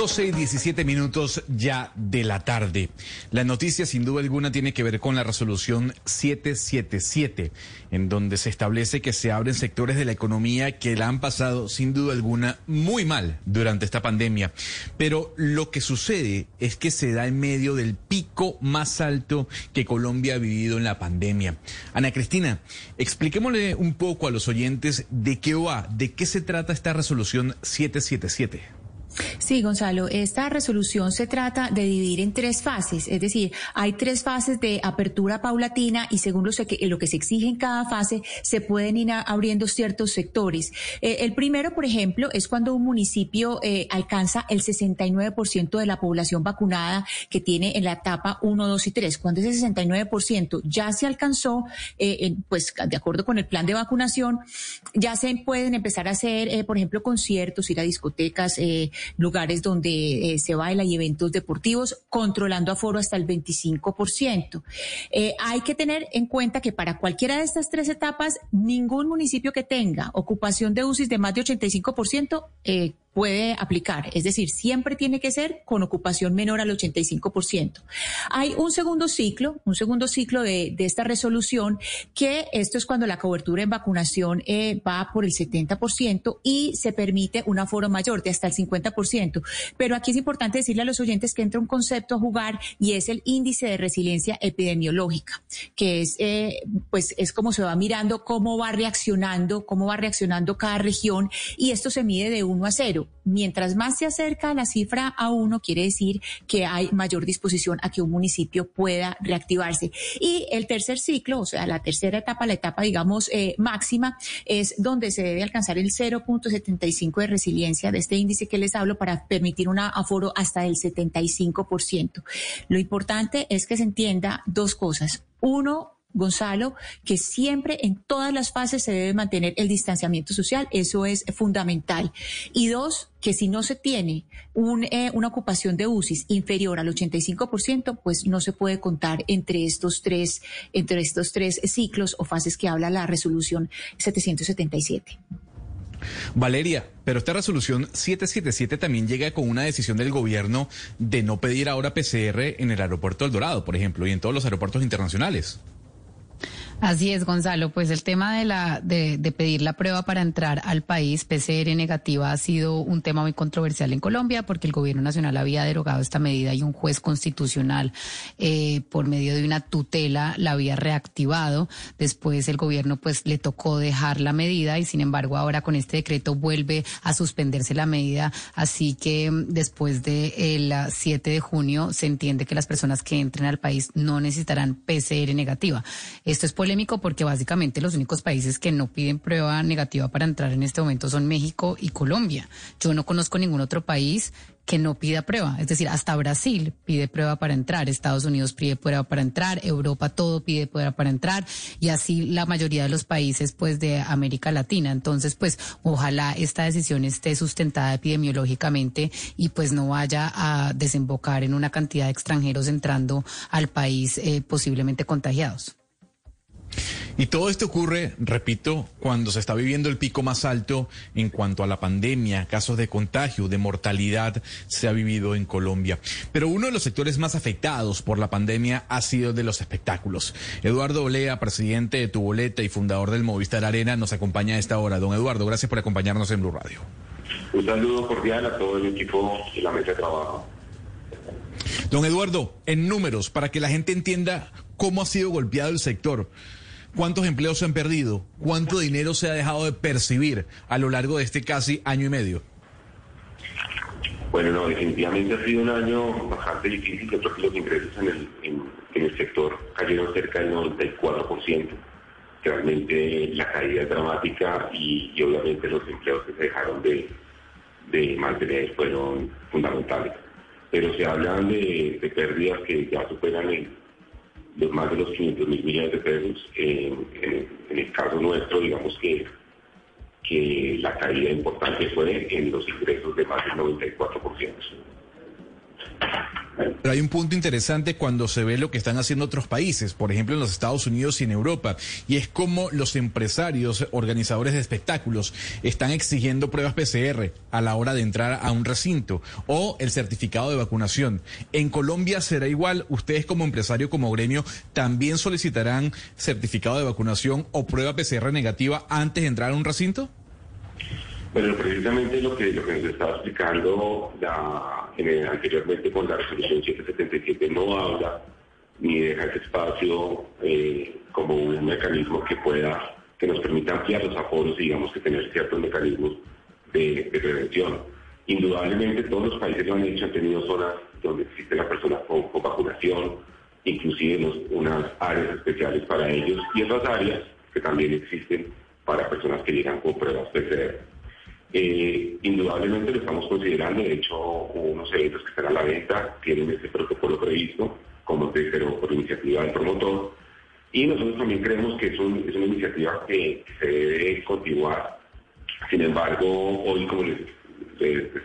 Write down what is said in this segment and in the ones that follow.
12 y 17 minutos ya de la tarde. La noticia sin duda alguna tiene que ver con la resolución 777, en donde se establece que se abren sectores de la economía que la han pasado sin duda alguna muy mal durante esta pandemia. Pero lo que sucede es que se da en medio del pico más alto que Colombia ha vivido en la pandemia. Ana Cristina, expliquémosle un poco a los oyentes de qué va, de qué se trata esta resolución 777. Sí, Gonzalo, esta resolución se trata de dividir en tres fases, es decir, hay tres fases de apertura paulatina y según lo, que, lo que se exige en cada fase, se pueden ir abriendo ciertos sectores. Eh, el primero, por ejemplo, es cuando un municipio eh, alcanza el 69% de la población vacunada que tiene en la etapa 1, 2 y 3. Cuando ese 69% ya se alcanzó, eh, pues de acuerdo con el plan de vacunación, ya se pueden empezar a hacer, por ejemplo, conciertos, ir a discotecas, lugares donde eh, se baila y eventos deportivos, controlando aforo hasta el 25%. Eh, hay que tener en cuenta que para cualquiera de estas tres etapas, ningún municipio que tenga ocupación de UCI de más de 85% eh, puede aplicar. Es decir, siempre tiene que ser con ocupación menor al 85%. Hay un segundo ciclo, un segundo ciclo de, esta resolución, que esto es cuando la cobertura en vacunación eh, va por el 70% y se permite un aforo mayor de hasta el 50%. Pero aquí es importante decirle a los oyentes que entra un concepto a jugar y es el índice de resiliencia epidemiológica, que es, eh, pues, es como se va mirando cómo va reaccionando, cómo va reaccionando cada región y esto se mide de 1 a 0 mientras más se acerca la cifra a uno, quiere decir que hay mayor disposición a que un municipio pueda reactivarse. Y el tercer ciclo, o sea, la tercera etapa, la etapa, digamos, eh, máxima, es donde se debe alcanzar el 0.75 de resiliencia de este índice que les hablo para permitir un aforo hasta el 75%. Lo importante es que se entienda dos cosas. Uno, Gonzalo, que siempre en todas las fases se debe mantener el distanciamiento social, eso es fundamental. Y dos, que si no se tiene eh, una ocupación de UCI inferior al 85%, pues no se puede contar entre estos tres, entre estos tres ciclos o fases que habla la resolución 777. Valeria, pero esta resolución 777 también llega con una decisión del gobierno de no pedir ahora PCR en el aeropuerto del Dorado, por ejemplo, y en todos los aeropuertos internacionales. Así es, Gonzalo. Pues el tema de la de, pedir la prueba para entrar al país PCR negativa ha sido un tema muy controversial en Colombia porque el gobierno nacional había derogado esta medida y un juez constitucional eh, por medio de una tutela la había reactivado. Después el gobierno pues le tocó dejar la medida y sin embargo ahora con este decreto vuelve a suspenderse la medida. Así que mm, después del 7 de junio se entiende que las personas que entren al país no necesitarán PCR negativa. Esto es por polémico porque básicamente los únicos países que no piden prueba negativa para entrar en este momento son México y Colombia. Yo no conozco ningún otro país que no pida prueba. Es decir, hasta Brasil pide prueba para entrar, Estados Unidos pide prueba para entrar, Europa todo pide prueba para entrar y así la mayoría de los países pues de América Latina. Entonces, pues ojalá esta decisión esté sustentada epidemiológicamente y pues no vaya a desembocar en una cantidad de extranjeros entrando al país eh, posiblemente contagiados. Y todo esto ocurre, repito, cuando se está viviendo el pico más alto en cuanto a la pandemia, casos de contagio, de mortalidad se ha vivido en Colombia. Pero uno de los sectores más afectados por la pandemia ha sido de los espectáculos. Eduardo Olea, presidente de Tu Boleta y fundador del Movistar Arena, nos acompaña a esta hora. Don Eduardo, gracias por acompañarnos en Blue Radio. Un saludo cordial a todo el equipo y la mesa de trabajo. Don Eduardo, en números, para que la gente entienda cómo ha sido golpeado el sector. ¿Cuántos empleos se han perdido? ¿Cuánto dinero se ha dejado de percibir a lo largo de este casi año y medio? Bueno, no, definitivamente ha sido un año bastante difícil. Yo creo que los ingresos en el, en, el sector cayeron cerca del 94%. Realmente la caída es dramática y, obviamente los empleos que se dejaron de, mantener fueron fundamentales. pero se hablan de, pérdidas que ya superan los más de los 500 mil millones de pesos. en, el caso nuestro, digamos que, que la caída importante fue en los ingresos de más del 94%. Pero hay un punto interesante cuando se ve lo que están haciendo otros países, por ejemplo en los Estados Unidos y en Europa, y es como los empresarios, organizadores de espectáculos, están exigiendo pruebas PCR a la hora de entrar a un recinto o el certificado de vacunación. ¿En Colombia será igual? ¿Ustedes como empresario, como gremio, también solicitarán certificado de vacunación o prueba PCR negativa antes de entrar a un recinto? Bueno, precisamente lo que, lo que nos estaba explicando anteriormente con la resolución 777 no habla ni deja ese espacio eh, como un mecanismo que pueda, que nos permita ampliar los aforos digamos que tener ciertos mecanismos de, prevención. Indudablemente todos los países lo han hecho, han tenido zonas donde existe la persona con, vacunación, inclusive unas áreas especiales para ellos y otras áreas que también existen para personas que llegan con pruebas PCR. Eh, indudablemente lo estamos considerando, de hecho unos eventos que están a la venta tienen ese protocolo previsto, como te por iniciativa del promotor, y nosotros también creemos que es, una iniciativa que, se debe continuar. Sin embargo, hoy, como les,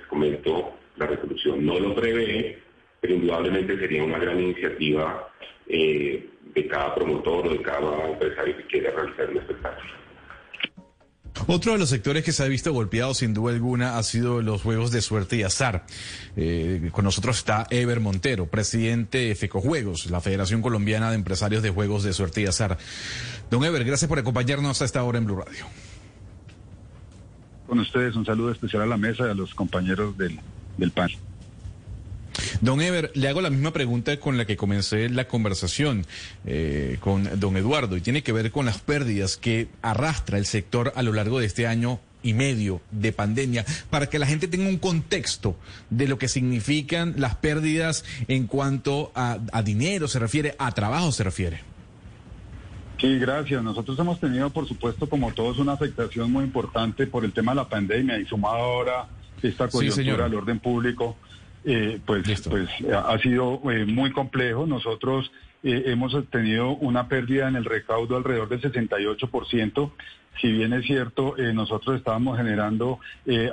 comento, la resolución no lo prevé, pero indudablemente sería una gran iniciativa eh, de cada promotor o de cada empresario que quiera realizar un espectáculo. Otro de los sectores que se ha visto golpeado sin duda alguna ha sido los juegos de suerte y azar. Eh, con nosotros está Ever Montero, presidente de FECOJuegos, la Federación Colombiana de Empresarios de Juegos de Suerte y Azar. Don Ever, gracias por acompañarnos a esta hora en Blue Radio. Con ustedes un saludo especial a la mesa y a los compañeros del, del PAN. Don Ever, le hago la misma pregunta con la que comencé la conversación eh, con don Eduardo y tiene que ver con las pérdidas que arrastra el sector a lo largo de este año y medio de pandemia, para que la gente tenga un contexto de lo que significan las pérdidas en cuanto a, a dinero se refiere, a trabajo se refiere. Sí, gracias. Nosotros hemos tenido, por supuesto, como todos, una afectación muy importante por el tema de la pandemia y sumado ahora esta coyuntura al orden público. Eh, pues, pues ha sido eh, muy complejo. Nosotros eh, hemos tenido una pérdida en el recaudo alrededor del 68%. Si bien es cierto, nosotros estábamos generando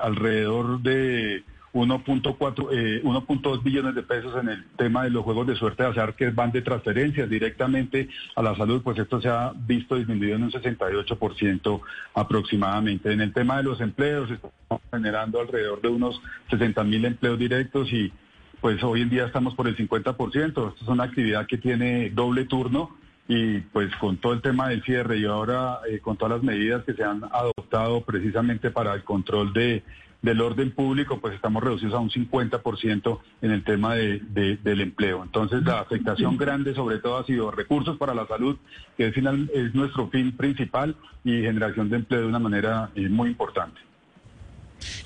alrededor de 1.4, eh, 1.2 billones de pesos en el tema de los juegos de suerte de azar que van de transferencias directamente a la salud, pues esto se ha visto disminuido en un 68% aproximadamente. En el tema de los empleos, estamos generando alrededor de unos 60 mil empleos directos y pues hoy en día estamos por el 50%. Esto es una actividad que tiene doble turno y pues con todo el tema del cierre y ahora eh, con todas las medidas que se han adoptado precisamente para el control de del orden público, pues estamos reducidos a un 50% en el tema de, del empleo. Entonces, la afectación grande sobre todo ha sido recursos para la salud, que es, final, es nuestro fin principal, y generación de empleo de una manera eh, muy importante.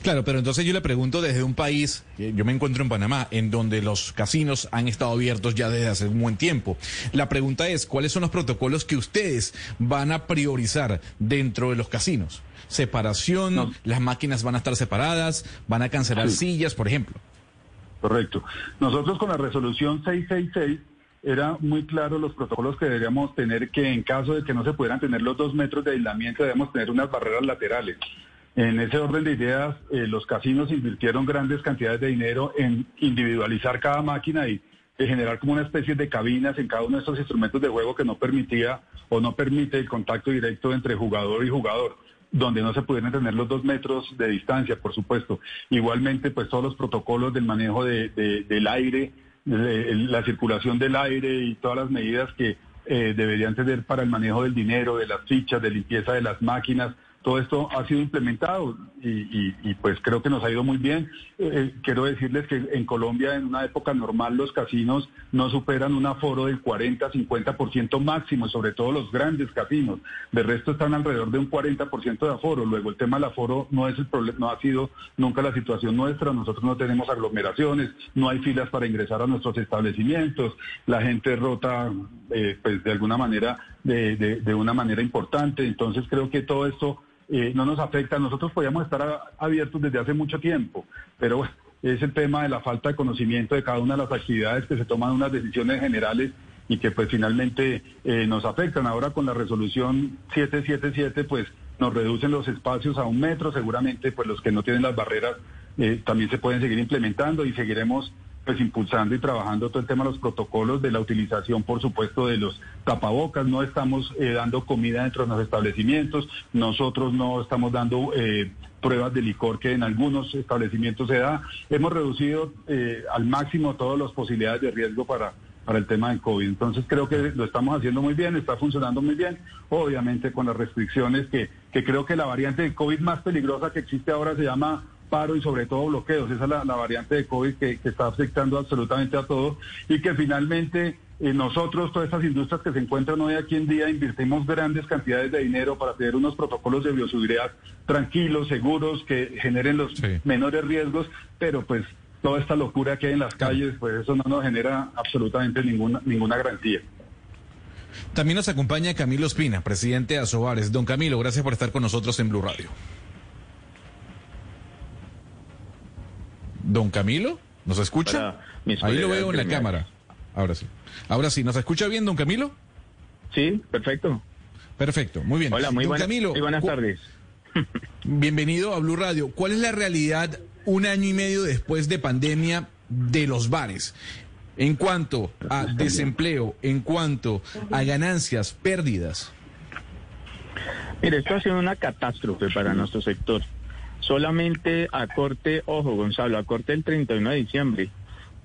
Claro, pero entonces yo le pregunto desde un país, yo me encuentro en Panamá, en donde los casinos han estado abiertos ya desde hace un buen tiempo. La pregunta es, ¿cuáles son los protocolos que ustedes van a priorizar dentro de los casinos? Separación, las máquinas van a estar separadas, van a cancelar sillas, por ejemplo. Correcto. Nosotros con la resolución 666 era muy claro los protocolos que deberíamos tener que en caso de que no se pudieran tener los dos metros de aislamiento debemos tener unas barreras laterales. En ese orden de ideas, eh, los casinos invirtieron grandes cantidades de dinero en individualizar cada máquina y generar como una especie de cabinas en cada uno de estos instrumentos de juego que no permitía o no permite el contacto directo entre jugador y jugador donde no se pudieran tener los dos metros de distancia, por supuesto. Igualmente, pues todos los protocolos del manejo de, del aire, la circulación del aire y todas las medidas que eh, deberían tener para el manejo del dinero, de las fichas, de limpieza de las máquinas, todo esto ha sido implementado y, pues creo que nos ha ido muy bien. Eh, eh, quiero decirles que en Colombia en una época normal los casinos no superan un aforo del 40-50% máximo, sobre todo los grandes casinos. De resto están alrededor de un 40% de aforo. Luego el tema del aforo no es el problema, no ha sido nunca la situación nuestra. Nosotros no tenemos aglomeraciones, no hay filas para ingresar a nuestros establecimientos. La gente rota, eh, pues de alguna manera, de, de una manera importante. Entonces creo que todo esto eh, no nos afecta. Nosotros podíamos estar abiertos desde hace mucho tiempo, pero es el tema de la falta de conocimiento de cada una de las actividades que se toman unas decisiones generales y que pues finalmente eh, nos afectan. Ahora con la resolución 777 pues nos reducen los espacios a un metro, seguramente pues los que no tienen las barreras eh, también se pueden seguir implementando y seguiremos pues impulsando y trabajando todo el tema de los protocolos de la utilización, por supuesto, de los tapabocas. No estamos eh, dando comida dentro de los establecimientos, nosotros no estamos dando eh, pruebas de licor que en algunos establecimientos se da. Hemos reducido eh, al máximo todas las posibilidades de riesgo para para el tema del COVID. Entonces creo que lo estamos haciendo muy bien, está funcionando muy bien, obviamente con las restricciones que, que creo que la variante de COVID más peligrosa que existe ahora se llama paro y sobre todo bloqueos. Esa es la, variante de COVID que, está afectando absolutamente a todo y que finalmente eh, nosotros, todas estas industrias que se encuentran hoy aquí en día, invertimos grandes cantidades de dinero para tener unos protocolos de bioseguridad tranquilos, seguros, que generen los menores riesgos, pero pues toda esta locura que hay en las calles, pues eso no nos genera absolutamente ninguna, ninguna garantía. También nos acompaña Camilo Espina, presidente de Asobares. Don Camilo, gracias por estar con nosotros en Blue Radio. Don Camilo, ¿nos escucha? Ahí lo veo en la cámara. Ahora sí. Ahora sí, ¿nos escucha bien, don Camilo? Sí, perfecto. Perfecto, muy bien. Hola, muy, Camilo, muy buenas tardes. Bienvenido a Blue Radio. ¿Cuál es la realidad un año y medio después de pandemia de los bares? En cuanto a desempleo, en cuanto a ganancias, pérdidas. Mire, esto ha sido una catástrofe para nuestro sector solamente a corte, ojo Gonzalo, a corte el 31 de diciembre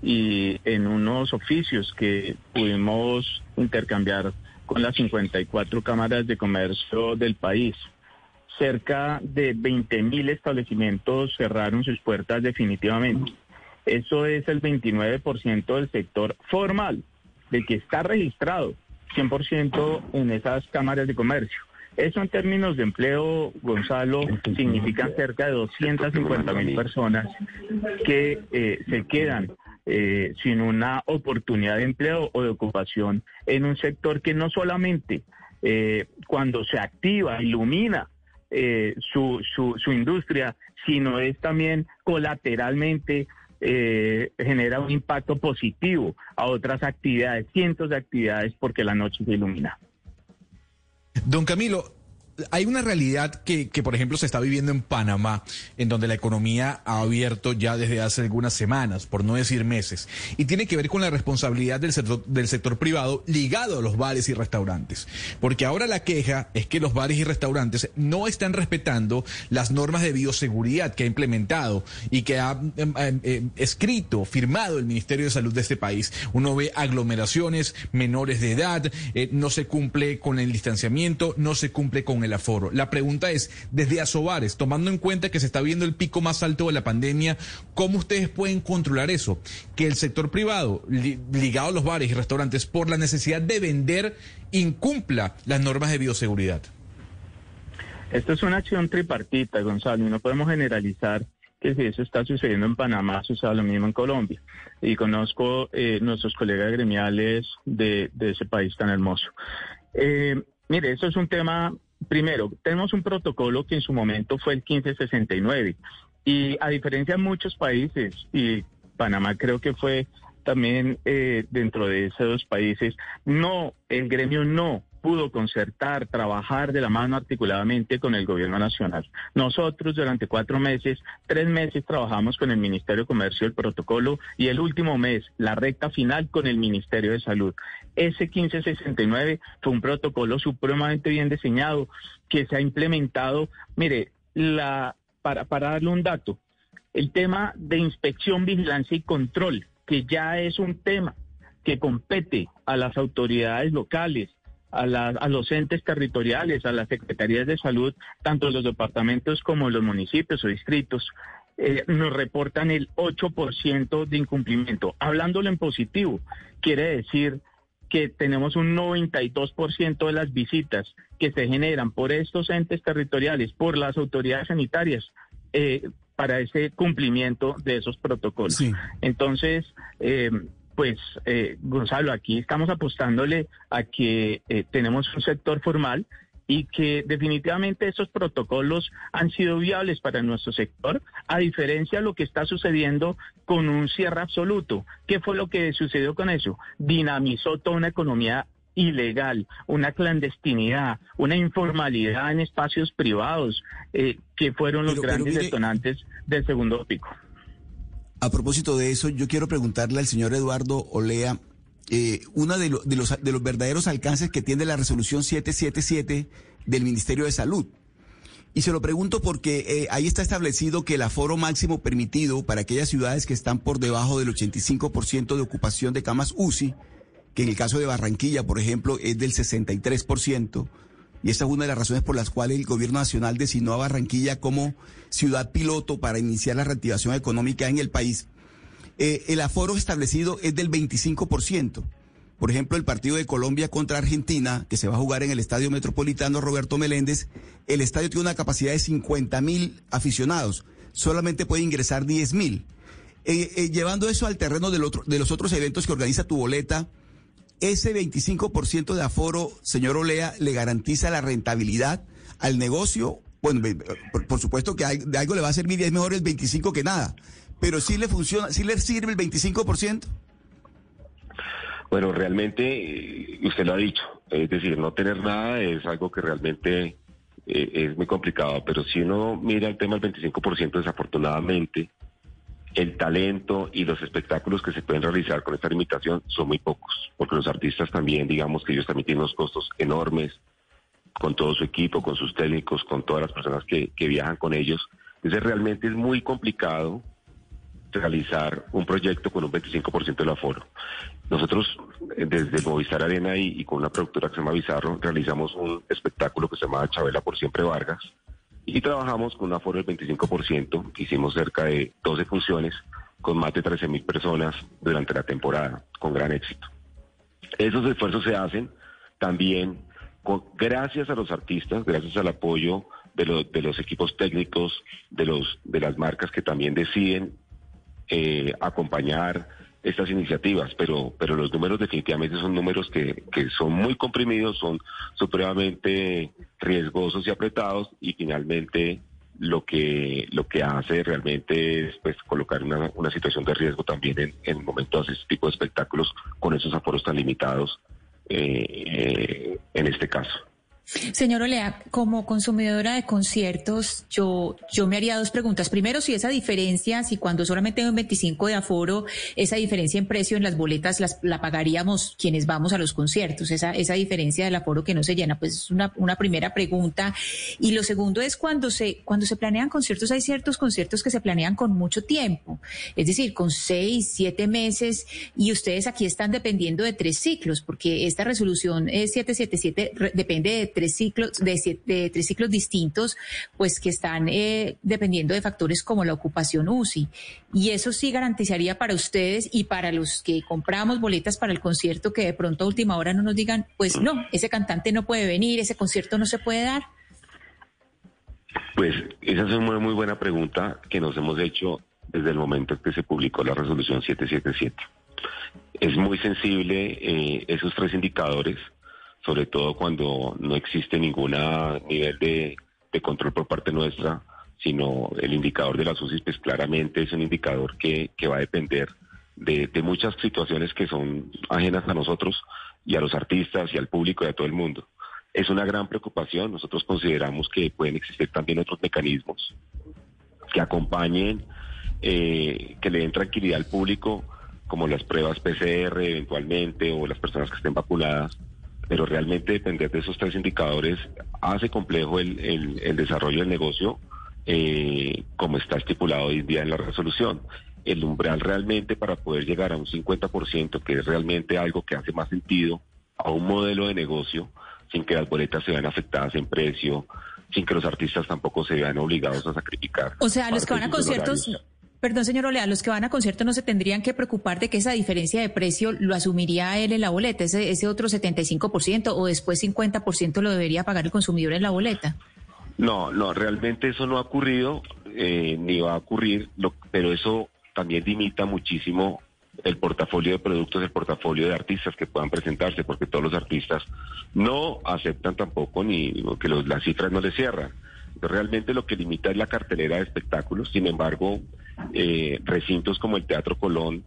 y en unos oficios que pudimos intercambiar con las 54 cámaras de comercio del país. Cerca de 20 mil establecimientos cerraron sus puertas definitivamente. Eso es el 29% del sector formal, del que está registrado 100% en esas cámaras de comercio. Eso en términos de empleo, Gonzalo, significa cerca de 250 mil personas que eh, se quedan eh, sin una oportunidad de empleo o de ocupación en un sector que no solamente eh, cuando se activa, ilumina su, su, su, industria, sino es también colateralmente genera un impacto positivo a otras actividades, cientos de actividades, porque la noche se ilumina. Don Camilo, hay una realidad que, por ejemplo, se está viviendo en Panamá, en donde la economía ha abierto ya desde hace algunas semanas, por no decir meses, y tiene que ver con la responsabilidad del sector, del sector privado ligado a los bares y restaurantes. Porque ahora la queja es que los bares y restaurantes no están respetando las normas de bioseguridad que ha implementado y que ha em, em, em, escrito, firmado el Ministerio de Salud de este país. Uno ve aglomeraciones, menores de edad, eh, no se cumple con el distanciamiento, no se cumple con el La pregunta es, desde Asobares, tomando en cuenta que se está viendo el pico más alto de la pandemia, ¿cómo ustedes pueden controlar eso? Que el sector privado, ligado a los bares y restaurantes, por la necesidad de vender, incumpla las normas de bioseguridad. Esto es una acción tripartita, Gonzalo, y no podemos generalizar que si eso está sucediendo en Panamá, suceda lo mismo en Colombia. Y conozco eh, nuestros colegas gremiales de, ese país tan hermoso. Eh, mire, eso es un tema primero, tenemos un protocolo que en su momento fue el 1569 y a diferencia de muchos países, y Panamá creo que fue también eh, dentro de esos países, no, el gremio no pudo concertar, trabajar de la mano articuladamente con el gobierno nacional. Nosotros durante cuatro meses, tres meses trabajamos con el Ministerio de Comercio el protocolo y el último mes, la recta final con el Ministerio de Salud. Ese 1569 fue un protocolo supremamente bien diseñado que se ha implementado. Mire, la, para, para darle un dato, el tema de inspección, vigilancia y control, que ya es un tema que compete a las autoridades locales, a, a, los entes territoriales, a las secretarías de salud, tanto los departamentos como los municipios o distritos, eh, nos reportan el 8% de incumplimiento. Hablándolo en positivo, quiere decir que tenemos un 92% de las visitas que se generan por estos entes territoriales, por las autoridades sanitarias, eh, para ese cumplimiento de esos protocolos. Entonces, eh, pues eh, Gonzalo, aquí estamos apostándole a que eh, tenemos un sector formal y que definitivamente esos protocolos han sido viables para nuestro sector, a diferencia de lo que está sucediendo con un cierre absoluto. ¿Qué fue lo que sucedió con eso? Dinamizó toda una economía ilegal, una clandestinidad, una informalidad en espacios privados, eh, que fueron los grandes detonantes del segundo pico. A propósito de eso, yo quiero preguntarle al señor Eduardo Olea, eh, uno de, los, de los verdaderos alcances que tiene la resolución 777 del Ministerio de Salud. Y se lo pregunto porque eh, ahí está establecido que el aforo máximo permitido para aquellas ciudades que están por debajo del 85% de ocupación de camas UCI, que en el caso de Barranquilla, por ejemplo, es del 63%, y esta es una de las razones por las cuales el gobierno nacional designó a Barranquilla como ciudad piloto para iniciar la reactivación económica en el país. Eh, el aforo establecido es del 25%. Por ejemplo, el partido de Colombia contra Argentina, que se va a jugar en el Estadio Metropolitano Roberto Meléndez, el estadio tiene una capacidad de 50 mil aficionados, solamente puede ingresar 10 mil. Eh, eh, llevando eso al terreno de los otros eventos que organiza tu boleta, ese 25% de aforo, señor Olea, le garantiza la rentabilidad al negocio. Bueno, por, supuesto que de algo le va a servir y es mejor el 25 que nada, pero sí le funciona, sí le sirve el 25%. Bueno, realmente eh, usted lo ha dicho, es decir, no tener nada es algo que realmente eh, es muy complicado, pero si uno mira el tema del 25%, desafortunadamente, el talento y los espectáculos que se pueden realizar con esta limitación son muy pocos, porque los artistas también, digamos que ellos también tienen unos costos enormes con todo su equipo, con sus técnicos, con todas las personas que, viajan con ellos. Entonces realmente es muy complicado realizar un proyecto con un 25% del aforo. Nosotros eh, desde Movistar Arena y, con una productora que se llama Bizarro realizamos un espectáculo que se llama Chabela por siempre Vargas y trabajamos con un aforo del 25%, hicimos cerca de 12 funciones con más de 13 mil personas durante la temporada, con gran éxito. Esos esfuerzos se hacen también gracias a los artistas, gracias al apoyo de, de los equipos técnicos, de, los, de las marcas que también deciden eh, acompañar estas iniciativas, pero, pero los números definitivamente son números que, que son muy comprimidos, son supremamente riesgosos y apretados y finalmente lo que lo que hace realmente es pues colocar una, una situación de riesgo también en, en el momento de este tipo de espectáculos con esos aforos tan limitados eh, eh, en este caso. Señor Olea, como consumidora de conciertos, yo, yo me haría dos preguntas. Primero, si esa diferencia, si cuando solamente hay un 25 de aforo, esa diferencia en precio en las boletas las, la pagaríamos quienes vamos a los conciertos, esa, esa diferencia del aforo que no se llena, pues es una, una primera pregunta. Y lo segundo es cuando se, cuando se planean conciertos, hay ciertos conciertos que se planean con mucho tiempo, es decir, con seis, siete meses, y ustedes aquí están dependiendo de tres ciclos, porque esta resolución es 777 depende de tres ciclos, de, tres ciclos distintos, pues que están eh, dependiendo de factores como la ocupación UCI. Y eso sí garantizaría para ustedes y para los que compramos boletas para el concierto que de pronto a última hora no nos digan, pues no, ese cantante no puede venir, ese concierto no se puede dar. Pues esa es una muy buena pregunta que nos hemos hecho desde el momento en que se publicó la resolución 777. Es muy sensible eh, esos tres indicadores sobre todo cuando no existe ningún nivel de, control por parte nuestra, sino el indicador de las UCI, pues claramente es un indicador que, va a depender de, muchas situaciones que son ajenas a nosotros y a los artistas y al público y a todo el mundo. Es una gran preocupación. Nosotros consideramos que pueden existir también otros mecanismos que acompañen, eh, que le den tranquilidad al público, como las pruebas PCR eventualmente o las personas que estén vacunadas, pero realmente depender de esos tres indicadores hace complejo el, el, desarrollo del negocio eh, como está estipulado hoy en día en la resolución. El umbral realmente para poder llegar a un 50%, que es realmente algo que hace más sentido a un modelo de negocio, sin que las boletas se vean afectadas en precio, sin que los artistas tampoco se vean obligados a sacrificar. O sea, los que van a conciertos... Perdón, señor Olea, los que van a concierto no se tendrían que preocupar de que esa diferencia de precio lo asumiría él en la boleta, ese, ese otro 75% o después 50% lo debería pagar el consumidor en la boleta. No, no, realmente eso no ha ocurrido eh, ni va a ocurrir, pero eso también limita muchísimo el portafolio de productos, el portafolio de artistas que puedan presentarse, porque todos los artistas no aceptan tampoco ni que las cifras no les cierran. Realmente lo que limita es la cartelera de espectáculos, sin embargo, eh, recintos como el Teatro Colón,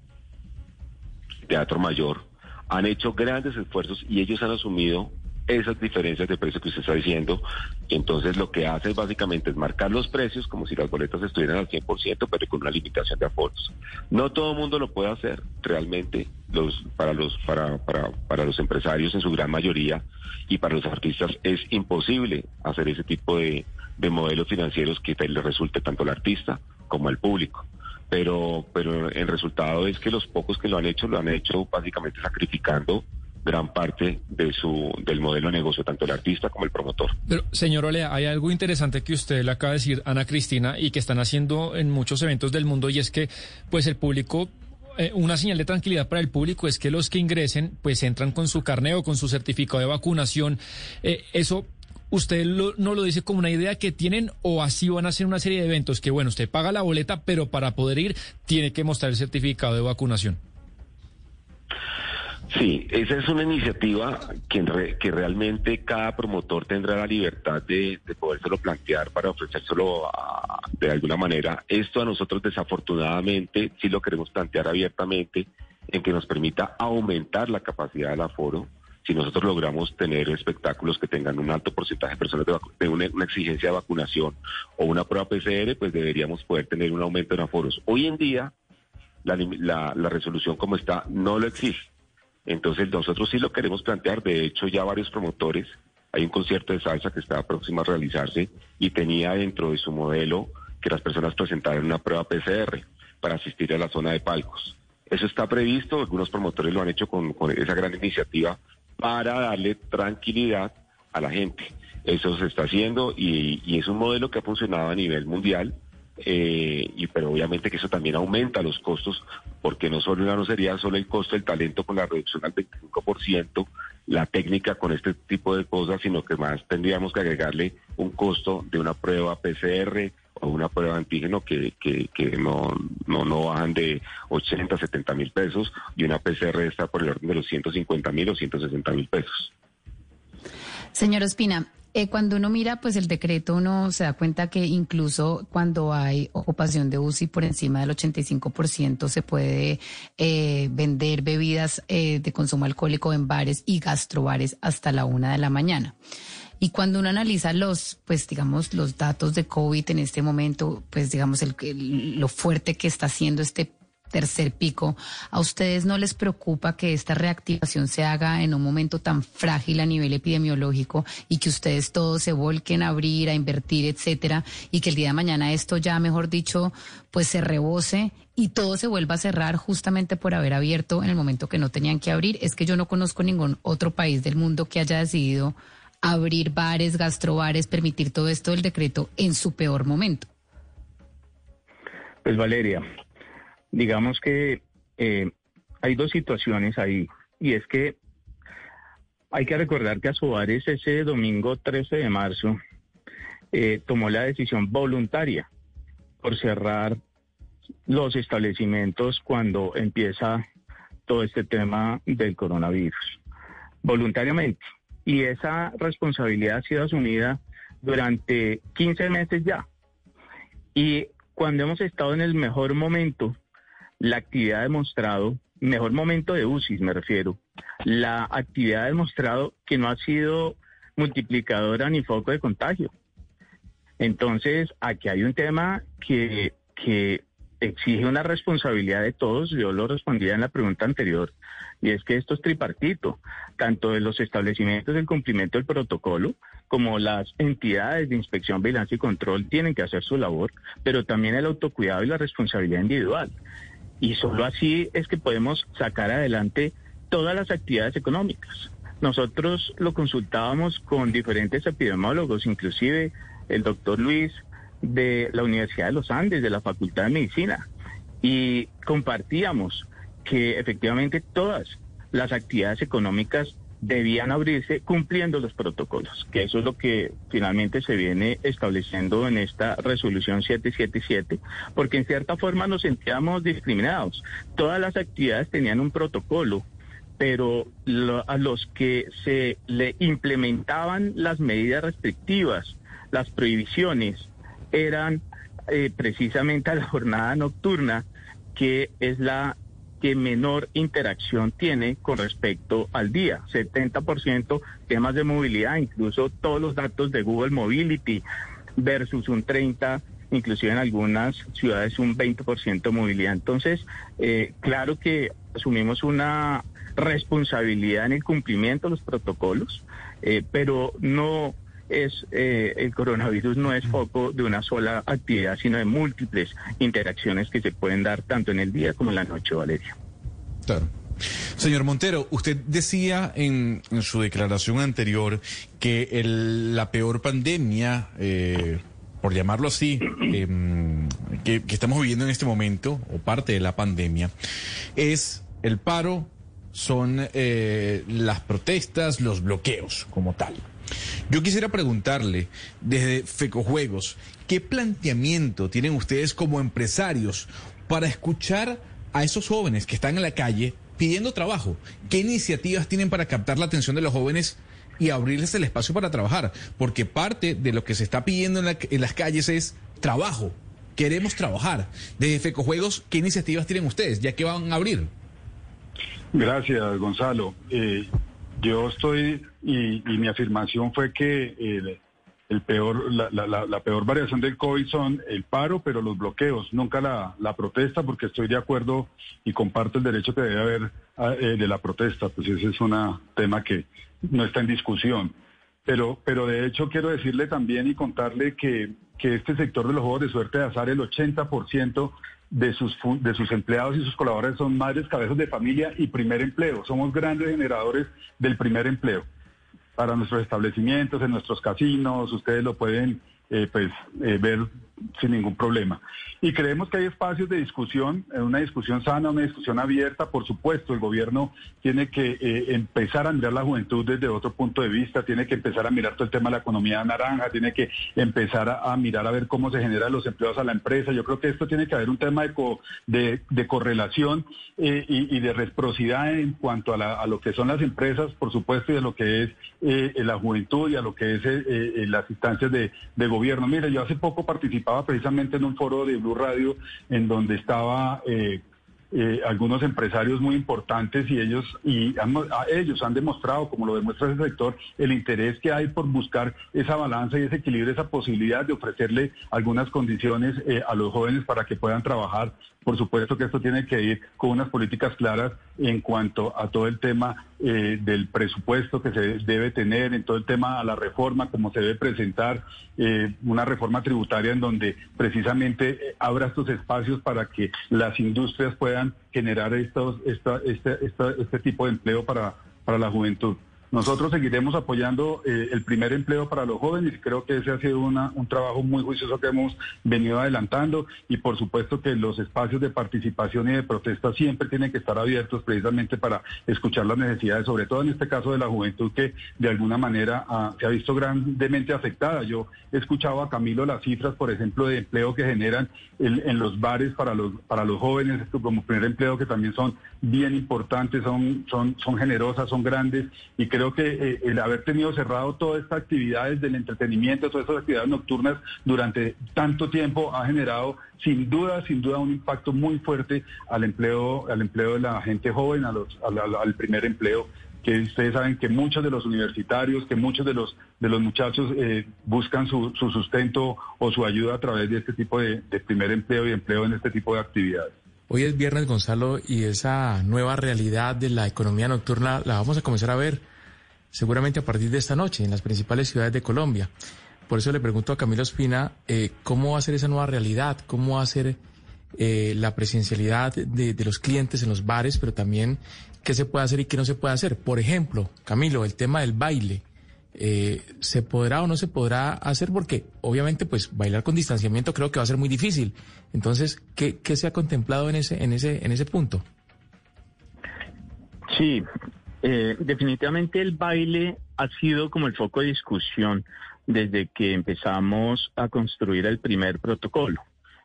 Teatro Mayor, han hecho grandes esfuerzos y ellos han asumido esas diferencias de precio que usted está diciendo. Entonces lo que hace básicamente es marcar los precios como si las boletas estuvieran al 100%, pero con una limitación de aforos. No todo el mundo lo puede hacer realmente los para los para, para, para los empresarios en su gran mayoría y para los artistas es imposible hacer ese tipo de, de modelos financieros que le resulte tanto al artista como al público pero pero el resultado es que los pocos que lo han hecho lo han hecho básicamente sacrificando gran parte de su, del modelo de negocio, tanto el artista como el promotor. Pero, señor Olea, hay algo interesante que usted le acaba de decir, Ana Cristina, y que están haciendo en muchos eventos del mundo, y es que, pues, el público eh, una señal de tranquilidad para el público es que los que ingresen pues entran con su carneo, con su certificado de vacunación. Eh, eso usted no lo dice como una idea que tienen o así van a hacer una serie de eventos que bueno, usted paga la boleta, pero para poder ir tiene que mostrar el certificado de vacunación. Sí, esa es una iniciativa que, realmente cada promotor tendrá la libertad de, de podérselo plantear para ofrecérselo de alguna manera. Esto a nosotros desafortunadamente sí lo queremos plantear abiertamente en que nos permita aumentar la capacidad del aforo. Si nosotros logramos tener espectáculos que tengan un alto porcentaje de personas de, una, exigencia de vacunación o una prueba PCR, pues deberíamos poder tener un aumento en aforos. Hoy en día la, resolución como está no lo exige. Entonces nosotros sí lo queremos plantear, de hecho ya varios promotores, hay un concierto de salsa que estaba próximo a realizarse y tenía dentro de su modelo que las personas presentaran una prueba PCR para asistir a la zona de palcos. Eso está previsto, algunos promotores lo han hecho con, esa gran iniciativa para darle tranquilidad a la gente. Eso se está haciendo y, es un modelo que ha funcionado a nivel mundial eh, y pero obviamente que eso también aumenta los costos, porque no solo no sería solo el costo del talento con la reducción al 25%, la técnica con este tipo de cosas, sino que más tendríamos que agregarle un costo de una prueba PCR o una prueba de antígeno que, que, no, no, no bajan de 80, 70 mil pesos y una PCR está por el orden de los 150 mil o 160 mil pesos. Señor Espina, eh, cuando uno mira pues el decreto, uno se da cuenta que incluso cuando hay ocupación de UCI por encima del 85% se puede eh, vender bebidas eh, de consumo alcohólico en bares y gastrobares hasta la una de la mañana. Y cuando uno analiza los, pues digamos, los datos de COVID en este momento, pues digamos, el, lo fuerte que está haciendo este tercer pico, ¿a ustedes no les preocupa que esta reactivación se haga en un momento tan frágil a nivel epidemiológico y que ustedes todos se volquen a abrir, a invertir, etcétera, y que el día de mañana esto ya, mejor dicho, pues se rebose y todo se vuelva a cerrar justamente por haber abierto en el momento que no tenían que abrir? Es que yo no conozco ningún otro país del mundo que haya decidido abrir bares, gastrobares, permitir todo esto del decreto en su peor momento. Pues Valeria, digamos que eh, hay dos situaciones ahí, y es que hay que recordar que Asobares ese domingo 13 de marzo eh, tomó la decisión voluntaria por cerrar los establecimientos cuando empieza todo este tema del coronavirus, voluntariamente. Y esa responsabilidad ha sido asumida durante 15 meses ya. Y cuando hemos estado en el mejor momento la actividad ha demostrado, mejor momento de UCI me refiero, la actividad ha demostrado que no ha sido multiplicadora ni foco de contagio. Entonces, aquí hay un tema que, que exige una responsabilidad de todos, yo lo respondía en la pregunta anterior, y es que esto es tripartito, tanto de los establecimientos del cumplimiento del protocolo, como las entidades de inspección, vigilancia y control tienen que hacer su labor, pero también el autocuidado y la responsabilidad individual y solo así es que podemos sacar adelante todas las actividades económicas. Nosotros lo consultábamos con diferentes epidemiólogos, inclusive el doctor Luis de la Universidad de los Andes, de la Facultad de Medicina, y compartíamos que efectivamente todas las actividades económicas debían abrirse cumpliendo los protocolos, que eso es lo que finalmente se viene estableciendo en esta resolución 777, porque en cierta forma nos sentíamos discriminados. Todas las actividades tenían un protocolo, pero a los que se le implementaban las medidas restrictivas, las prohibiciones, eran eh, precisamente a la jornada nocturna, que es la que menor interacción tiene con respecto al día. 70% temas de movilidad, incluso todos los datos de Google Mobility versus un 30%, inclusive en algunas ciudades un 20% de movilidad. Entonces, eh, claro que asumimos una responsabilidad en el cumplimiento de los protocolos, eh, pero no es eh, el coronavirus no es foco de una sola actividad, sino de múltiples interacciones que se pueden dar tanto en el día como en la noche, Valeria. Claro. Señor Montero, usted decía en, su declaración anterior que la peor pandemia, eh, por llamarlo así, em, que, estamos viviendo en este momento, o parte de la pandemia, es el paro, son eh, las protestas, los bloqueos como tal. Yo quisiera preguntarle desde FECOJuegos, ¿qué planteamiento tienen ustedes como empresarios para escuchar a esos jóvenes que están en la calle pidiendo trabajo? ¿Qué iniciativas tienen para captar la atención de los jóvenes y abrirles el espacio para trabajar? Porque parte de lo que se está pidiendo en, las calles es trabajo. Queremos trabajar. Desde FECOJuegos, ¿qué iniciativas tienen ustedes ya que van a abrir? Gracias, Gonzalo. Eh, yo estoy, y, mi afirmación fue que el, peor, la, peor variación del COVID son el paro, pero los bloqueos, nunca la, protesta, porque estoy de acuerdo y comparto el derecho que debe haber ah, eh, de la protesta, pues ese es un tema que no está en discusión. Pero, pero de hecho quiero decirle también y contarle que, que este sector de los juegos de suerte de azar, el 80% de sus, de sus empleados y sus colaboradores son madres, cabezas de familia y primer empleo. Somos grandes generadores del primer empleo para nuestros establecimientos, en nuestros casinos, ustedes lo pueden eh, pues, eh, ver sin ningún problema. Y creemos que hay espacios de discusión, eh, una discusión sana, una discusión abierta. Por supuesto, el gobierno tiene que eh, empezar a mirar la juventud desde otro punto de vista, tiene que empezar a mirar todo el tema de la economía naranja, tiene que empezar a, mirar a ver cómo se generan los empleos a la empresa. Yo creo que esto tiene que haber un tema de, correlación eh, y, de reciprocidad en cuanto a, lo que son las empresas, por supuesto, y a lo que es la juventud y a lo que es las instancias de, de gobierno. Mire, yo hace poco participé participaba precisamente en un foro de Blue Radio en donde estaba eh, eh, algunos empresarios muy importantes y ellos y ellos han demostrado, como lo demuestra ese sector, el interés que hay por buscar esa balanza y ese equilibrio, esa posibilidad de ofrecerle algunas condiciones eh, a los jóvenes para que puedan trabajar por supuesto que esto tiene que ir con unas políticas claras en cuanto a todo el tema eh, del presupuesto que se debe tener, en todo el tema a la reforma, como se debe presentar eh, una reforma tributaria en donde precisamente eh, abra estos espacios para que las industrias puedan generar estos, este, este tipo de empleo para, para la juventud. Nosotros seguiremos apoyando eh, el primer empleo para los jóvenes. Y creo que ese ha sido un trabajo muy juicioso que hemos venido adelantando. Y por supuesto que los espacios de participación y de protesta siempre tienen que estar abiertos precisamente para escuchar las necesidades, sobre todo en este caso de la juventud que de alguna manera se ha visto grandemente afectada. Yo he escuchado a Camilo las cifras, por ejemplo, de empleo que generan en los bares para los, para los jóvenes como primer empleo que también son bien importantes, son, son, son generosas, son grandes. Y creo que eh, el haber tenido cerrado todas estas actividades del entretenimiento, todas estas actividades nocturnas durante tanto tiempo ha generado sin duda, sin duda un impacto muy fuerte al empleo, al empleo de la gente joven, a los, al, primer empleo que ustedes saben que muchos de los universitarios, que muchos de los de los muchachos eh, buscan su, su, sustento o su ayuda a través de este tipo de primer empleo y empleo en este tipo de actividades. Hoy es viernes, Gonzalo, y esa nueva realidad de la economía nocturna la vamos a comenzar a ver seguramente a partir de esta noche en las principales ciudades de Colombia. Por eso le pregunto a Camilo Espina eh, cómo va a ser esa nueva realidad, cómo va a ser eh, la presencialidad de, los clientes en los bares, pero también qué se puede hacer y qué no se puede hacer. Por ejemplo, Camilo, el tema del baile. Eh, ¿Se podrá o no se podrá hacer? Porque obviamente pues bailar con distanciamiento creo que va a ser muy difícil. Entonces, ¿qué, qué se ha contemplado en ese, en ese, en ese punto? Sí, Eh, definitivamente el baile ha sido como el foco de discusión desde que empezamos a construir el primer protocolo,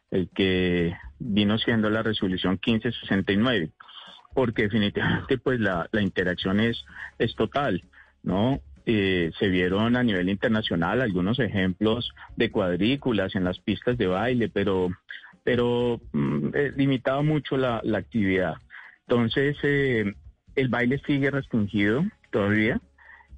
el que vino siendo la resolución 1569, porque definitivamente pues la, interacción es, total, ¿no? Eh, se vieron a nivel internacional algunos ejemplos de cuadrículas en las pistas de baile, pero, pero mm, eh, limitaba mucho la, actividad. Entonces, el baile sigue restringido todavía.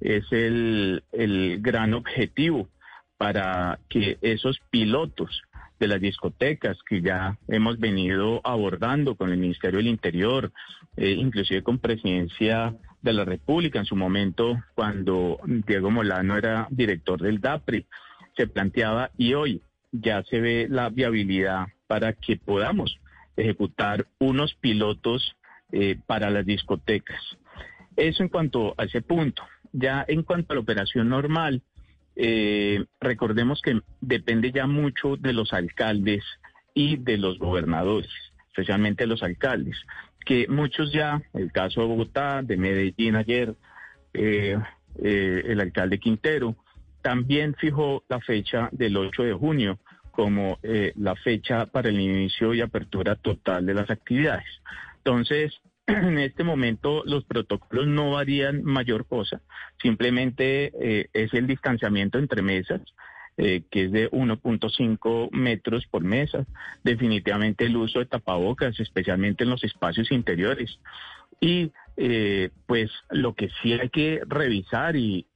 Es el, el gran objetivo para que esos pilotos de las discotecas que ya hemos venido abordando con el Ministerio del Interior, inclusive con presidencia de la República en su momento, cuando Diego Molano era director del DAPRI, se planteaba y hoy ya se ve la viabilidad para que podamos ejecutar unos pilotos eh, para las discotecas. Eso en cuanto a ese punto. Ya en cuanto a la operación normal, eh, recordemos que depende ya mucho de los alcaldes y de los gobernadores, especialmente los alcaldes que muchos ya, el caso de Bogotá, de Medellín ayer, eh, el alcalde Quintero, también fijó la fecha del 8 de junio como la fecha para el inicio y apertura total de las actividades. Entonces, en este momento los protocolos no varían mayor cosa, simplemente es el distanciamiento entre mesas, eh, que es de 1.5 metros por mesa. Definitivamente el uso de tapabocas, especialmente en los espacios interiores. Y eh, pues lo que sí hay que revisar y,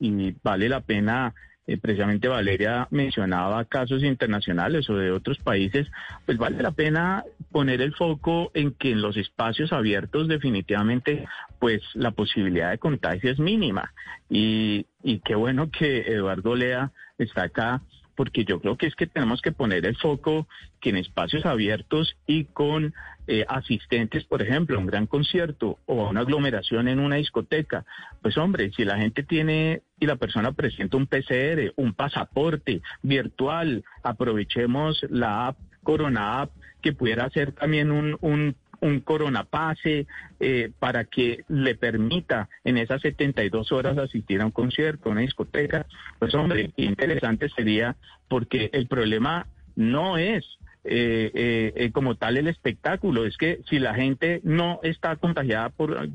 vale la pena eh, precisamente Valeria mencionaba casos internacionales o de otros países, pues vale la pena poner el foco en que en los espacios abiertos definitivamente pues la posibilidad de contagio es mínima. Y, y qué bueno que Eduardo Lea está acá porque yo creo que es que tenemos que poner el foco que en espacios abiertos y con eh, asistentes, por ejemplo, a un gran concierto o a una aglomeración en una discoteca, pues hombre, si la gente tiene y la persona presenta un PCR, un pasaporte virtual, aprovechemos la app Corona App que pudiera ser también un, un un coronapase eh, para que le permita en esas 72 horas asistir a un concierto, a una discoteca, pues hombre, interesante sería porque el problema no es eh, eh, eh, como tal el espectáculo. Es que si la gente no está contagiada por,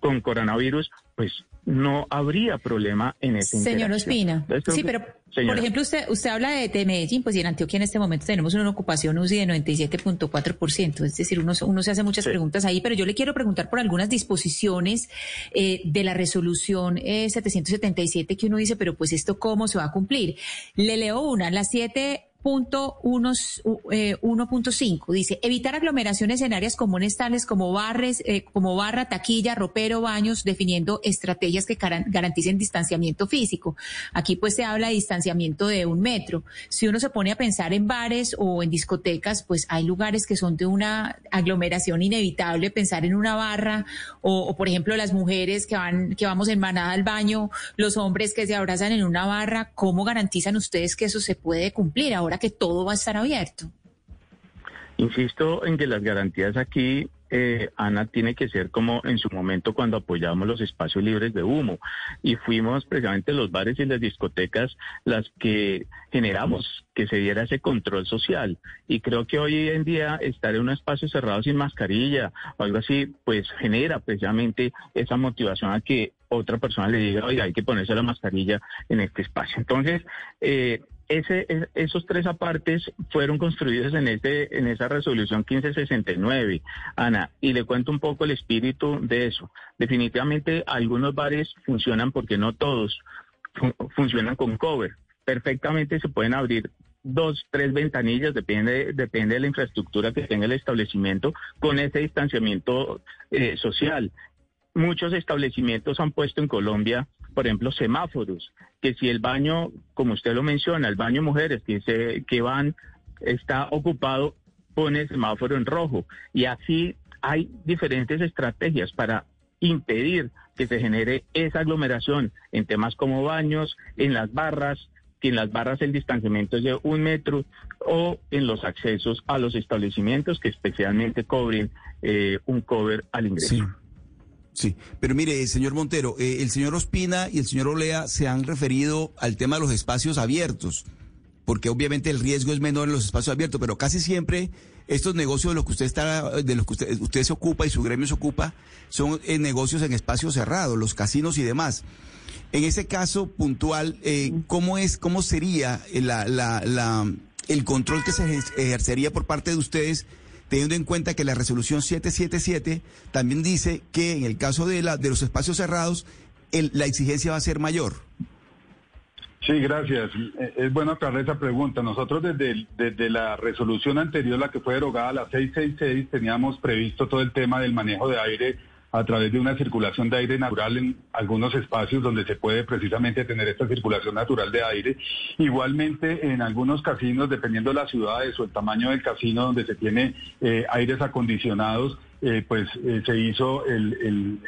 con coronavirus, pues no habría problema en ese Señor Ospina, sí, pero por ejemplo, usted usted habla de, Medellín, pues y en Antioquia en este momento tenemos una ocupación UCI de 97.4%, es decir, uno, uno se hace muchas preguntas ahí, pero yo le quiero preguntar por algunas disposiciones de la resolución 777 que uno dice, pero pues esto cómo se va a cumplir. Le leo una, las siete 1.5 eh, dice evitar aglomeraciones en áreas comunes tales como barres, eh, como barra, taquilla, ropero, baños, definiendo estrategias que garanticen distanciamiento físico. Aquí pues se habla de distanciamiento de un metro. Si uno se pone a pensar en bares o en discotecas, pues hay lugares que son de una aglomeración inevitable. Pensar en una barra o, por ejemplo las mujeres que van que vamos en manada al baño, los hombres que se abrazan en una barra. ¿Cómo garantizan ustedes que eso se puede cumplir? Ahora que todo va a estar abierto. Insisto en que las garantías aquí, eh, Ana, tiene que ser como en su momento cuando apoyamos los espacios libres de humo y fuimos precisamente los bares y las discotecas las que generamos que se diera ese control social. Y creo que hoy en día estar en un espacio cerrado sin mascarilla o algo así, pues genera precisamente esa motivación a que otra persona le diga, oiga, hay que ponerse la mascarilla en este espacio. Entonces, eh, ese, esos tres apartes fueron construidos en, este, en esa resolución 1569, Ana, y le cuento un poco el espíritu de eso. Definitivamente algunos bares funcionan porque no todos funcionan con cover. Perfectamente se pueden abrir dos, tres ventanillas, depende, depende de la infraestructura que tenga el establecimiento, con ese distanciamiento eh, social. Muchos establecimientos han puesto en Colombia por ejemplo, semáforos, que si el baño, como usted lo menciona, el baño mujeres que, se, que van, está ocupado, pone el semáforo en rojo. Y así hay diferentes estrategias para impedir que se genere esa aglomeración en temas como baños, en las barras, que en las barras el distanciamiento es de un metro, o en los accesos a los establecimientos que especialmente cobren eh, un cover al ingreso. Sí, pero mire, señor Montero, eh, el señor Ospina y el señor Olea se han referido al tema de los espacios abiertos, porque obviamente el riesgo es menor en los espacios abiertos, pero casi siempre estos negocios de los que usted está, de los que usted, usted se ocupa y su gremio se ocupa, son eh, negocios en espacios cerrados, los casinos y demás. En ese caso puntual, eh, ¿cómo es, cómo sería la, la, la, el control que se ejercería por parte de ustedes? Teniendo en cuenta que la resolución 777 también dice que en el caso de, la, de los espacios cerrados, el, la exigencia va a ser mayor. Sí, gracias. Eh, es bueno aclarar esa pregunta. Nosotros desde, desde la resolución anterior, la que fue derogada, la 666, teníamos previsto todo el tema del manejo de aire a través de una circulación de aire natural en algunos espacios donde se puede precisamente tener esta circulación natural de aire. Igualmente en algunos casinos, dependiendo de las ciudades o el tamaño del casino donde se tiene eh, aires acondicionados, eh, pues eh, se hizo el,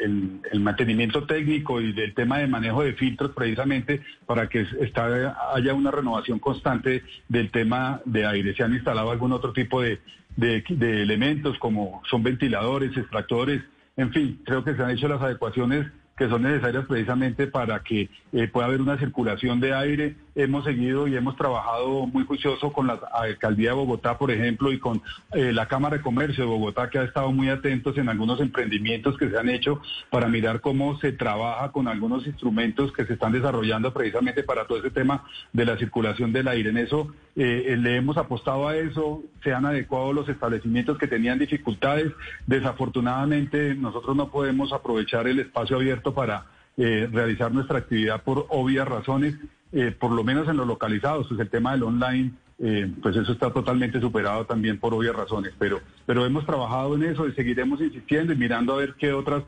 el, mantenimiento técnico y del tema de manejo de filtros precisamente para que está, haya una renovación constante del tema de aire. Se han instalado algún otro tipo de, de, de elementos como son ventiladores, extractores, en fin, creo que se han hecho las adecuaciones que son necesarias precisamente para que eh, pueda haber una circulación de aire. Hemos seguido y hemos trabajado muy juicioso con la alcaldía de Bogotá, por ejemplo, y con eh, la Cámara de Comercio de Bogotá, que ha estado muy atentos en algunos emprendimientos que se han hecho para mirar cómo se trabaja con algunos instrumentos que se están desarrollando precisamente para todo ese tema de la circulación del aire. En eso eh, le hemos apostado a eso, se han adecuado los establecimientos que tenían dificultades. Desafortunadamente, nosotros no podemos aprovechar el espacio abierto para eh, realizar nuestra actividad por obvias razones, eh, por lo menos en los localizados, pues el tema del online, eh, pues eso está totalmente superado también por obvias razones, pero, pero hemos trabajado en eso y seguiremos insistiendo y mirando a ver qué otras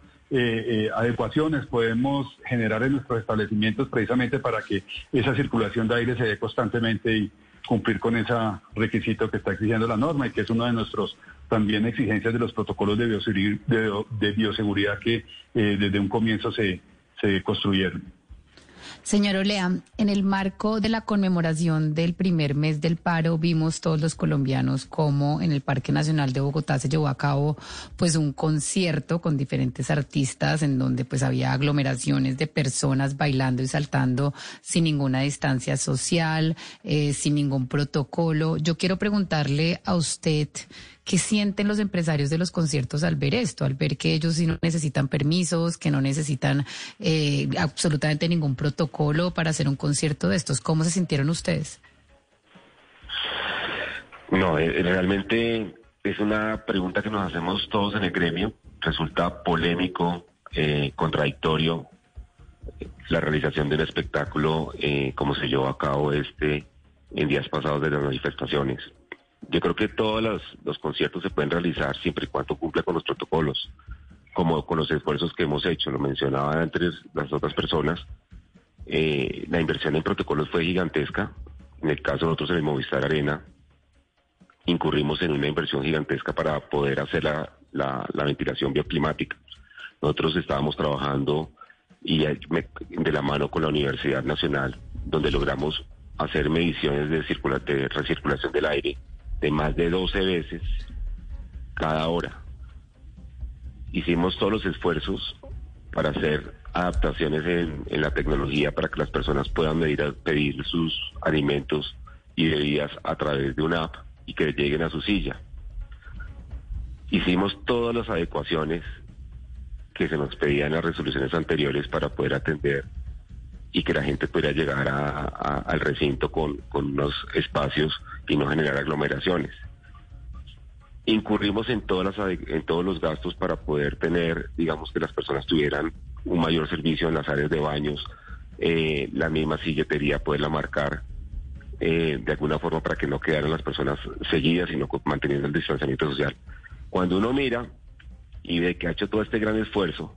adecuaciones podemos generar en nuestros establecimientos precisamente para que esa circulación de aire se dé constantemente y cumplir con ese requisito que está exigiendo la norma y que es uno de nuestros también exigencias de los protocolos de bioseguridad, que eh, desde un comienzo se, se construyeron. Señor Olea, en el marco de la conmemoración del primer mes del paro, vimos todos los colombianos como en el Parque Nacional de Bogotá se llevó a cabo pues un concierto con diferentes artistas en donde pues había aglomeraciones de personas bailando y saltando sin ninguna distancia social, eh, sin ningún protocolo. Yo quiero preguntarle a usted ¿Qué sienten los empresarios de los conciertos al ver esto, al ver que ellos sí no necesitan permisos, que no necesitan eh, absolutamente ningún protocolo para hacer un concierto de estos? ¿Cómo se sintieron ustedes? No, eh, realmente es una pregunta que nos hacemos todos en el gremio. Resulta polémico, eh, contradictorio la realización del espectáculo como se llevó a cabo este en días pasados de las manifestaciones. Yo creo que todos los, conciertos se pueden realizar siempre y cuando cumpla con los protocolos, como con los esfuerzos que hemos hecho, lo mencionaban antes las otras personas. Eh, la inversión en protocolos fue gigantesca. En el caso de nosotros en el Movistar Arena, incurrimos en una inversión gigantesca para poder hacer la, la ventilación bioclimática. Nosotros estábamos trabajando y de la mano con la Universidad Nacional, donde logramos hacer mediciones de, de recirculación del aire de más de 12 veces cada hora. Hicimos todos los esfuerzos para hacer adaptaciones en, la tecnología para que las personas puedan pedir sus alimentos y bebidas a través de una app y que lleguen a su silla. Hicimos todas las adecuaciones que se nos pedían en las resoluciones anteriores para poder atender y que la gente pudiera llegar al recinto con, unos espacios y no generar aglomeraciones. Incurrimos en, todas las, en todos los gastos para poder tener, digamos, que las personas tuvieran un mayor servicio en las áreas de baños, eh, la misma silletería, poderla marcar eh, de alguna forma para que no quedaran las personas seguidas, sino manteniendo el distanciamiento social. Cuando uno mira y ve que ha hecho todo este gran esfuerzo,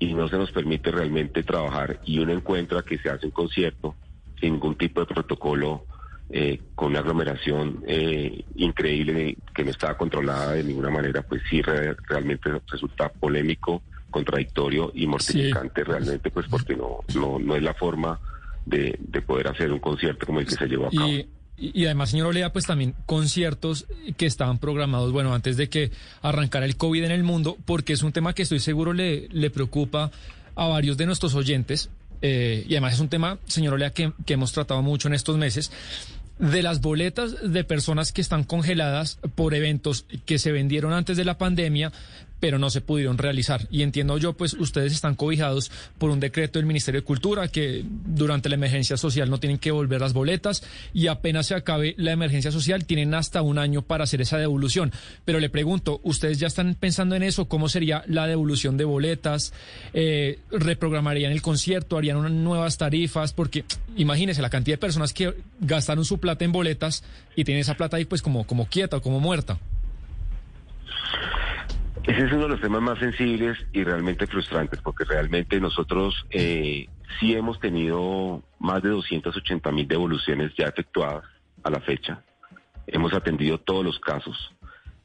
y no se nos permite realmente trabajar y uno encuentra que se hace un concierto sin ningún tipo de protocolo, eh, con una aglomeración eh, increíble que no estaba controlada de ninguna manera, pues sí realmente resulta polémico, contradictorio y mortificante realmente, pues porque no, no, no es la forma de, de poder hacer un concierto como el que se llevó a cabo. y, además, señor Olea, pues también conciertos que estaban programados, bueno, antes de que arrancara el COVID en el mundo, porque es un tema que estoy seguro le, le preocupa a varios de nuestros oyentes. Eh, y además es un tema, señor Olea, que, que hemos tratado mucho en estos meses de las boletas de personas que están congeladas por eventos que se vendieron antes de la pandemia, pero no se pudieron realizar. Y entiendo yo, pues ustedes están cobijados por un decreto del Ministerio de Cultura que durante la emergencia social no tienen que devolver las boletas y apenas se acabe la emergencia social tienen hasta un año para hacer esa devolución. Pero le pregunto, ¿ustedes ya están pensando en eso? ¿Cómo sería la devolución de boletas? Eh, ¿Reprogramarían el concierto? ¿Harían unas nuevas tarifas? Porque imagínense la cantidad de personas que gastaron su plata en boletas y tienen esa plata ahí pues como, como quieta o como muerta. Ese es uno de los temas más sensibles y realmente frustrantes, porque realmente nosotros eh, sí hemos tenido más de 280 mil devoluciones ya efectuadas a la fecha. Hemos atendido todos los casos.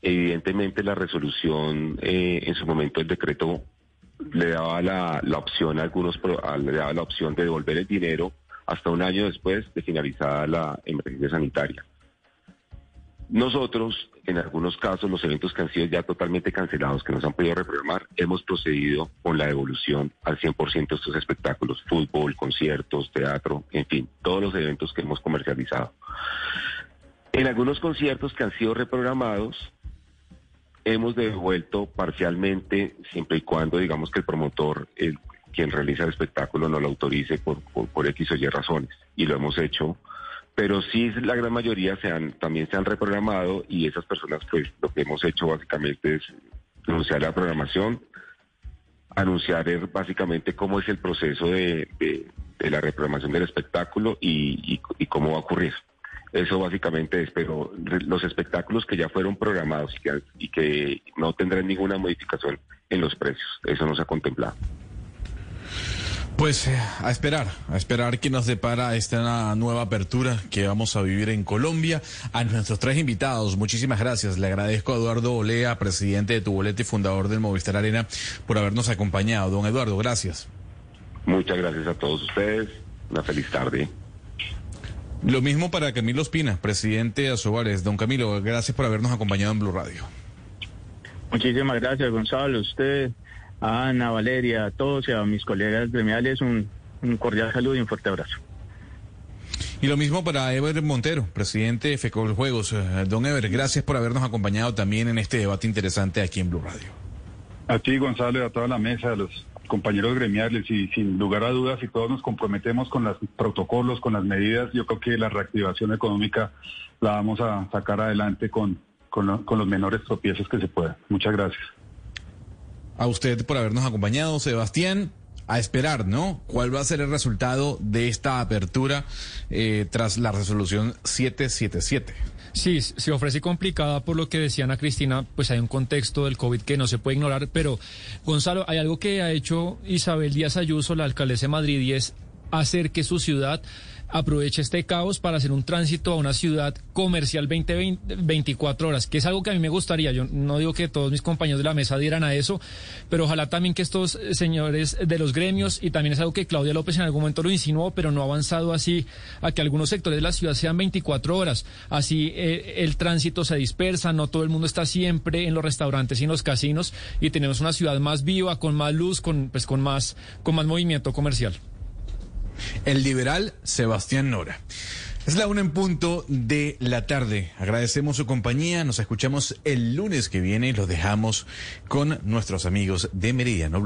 Evidentemente la resolución, eh, en su momento el decreto le daba la, opción a algunos, le daba la opción de devolver el dinero hasta un año después de finalizada la emergencia sanitaria. Nosotros, en algunos casos, los eventos que han sido ya totalmente cancelados, que nos han podido reprogramar, hemos procedido con la devolución al 100% de estos espectáculos, fútbol, conciertos, teatro, en fin, todos los eventos que hemos comercializado. En algunos conciertos que han sido reprogramados, hemos devuelto parcialmente, siempre y cuando digamos que el promotor, el, quien realiza el espectáculo, no lo autorice por, por, por X o Y razones. Y lo hemos hecho pero sí la gran mayoría se han, también se han reprogramado y esas personas pues lo que hemos hecho básicamente es anunciar la programación, anunciar básicamente cómo es el proceso de, la reprogramación del espectáculo y, cómo va a ocurrir. Eso básicamente es, pero los espectáculos que ya fueron programados y que, y que no tendrán ninguna modificación en los precios, eso no se ha contemplado. Pues eh, a esperar, a esperar que nos depara esta nueva apertura que vamos a vivir en Colombia. A nuestros tres invitados, muchísimas gracias. Le agradezco a Eduardo Olea, presidente de Tu Boleta y fundador del Movistar Arena, por habernos acompañado. Don Eduardo, gracias. Muchas gracias a todos ustedes. Una feliz tarde. Lo mismo para Camilo Espina, presidente de Asobares. Don Camilo, gracias por habernos acompañado en Blue Radio. Muchísimas gracias, Gonzalo. Usted a Ana, Valeria, a todos y a mis colegas gremiales un, un cordial saludo y un fuerte abrazo. Y lo mismo para Ever Montero, presidente de FECOL Juegos. Eh, don Ever, gracias por habernos acompañado también en este debate interesante aquí en Blue Radio. A ti, Gonzalo, y a toda la mesa, a los compañeros gremiales, y sin lugar a dudas, si todos nos comprometemos con los protocolos, con las medidas, yo creo que la reactivación económica la vamos a sacar adelante con, con, con los menores tropiezos que se puedan. Muchas gracias a usted por habernos acompañado, Sebastián. A esperar, ¿no? ¿Cuál va a ser el resultado de esta apertura eh, tras la resolución 777? Sí, se ofrece complicada por lo que decía Ana Cristina, pues hay un contexto del COVID que no se puede ignorar, pero Gonzalo, hay algo que ha hecho Isabel Díaz Ayuso, la alcaldesa de Madrid, y es hacer que su ciudad aproveche este caos para hacer un tránsito a una ciudad comercial 20, 24 horas, que es algo que a mí me gustaría. Yo no digo que todos mis compañeros de la mesa dieran a eso, pero ojalá también que estos señores de los gremios, y también es algo que Claudia López en algún momento lo insinuó, pero no ha avanzado así, a que algunos sectores de la ciudad sean 24 horas. Así eh, el tránsito se dispersa, no todo el mundo está siempre en los restaurantes y en los casinos, y tenemos una ciudad más viva, con más luz, con, pues, con, más, con más movimiento comercial el liberal Sebastián Nora. Es la una en punto de la tarde. Agradecemos su compañía. Nos escuchamos el lunes que viene los dejamos con nuestros amigos de Meridiano Blue.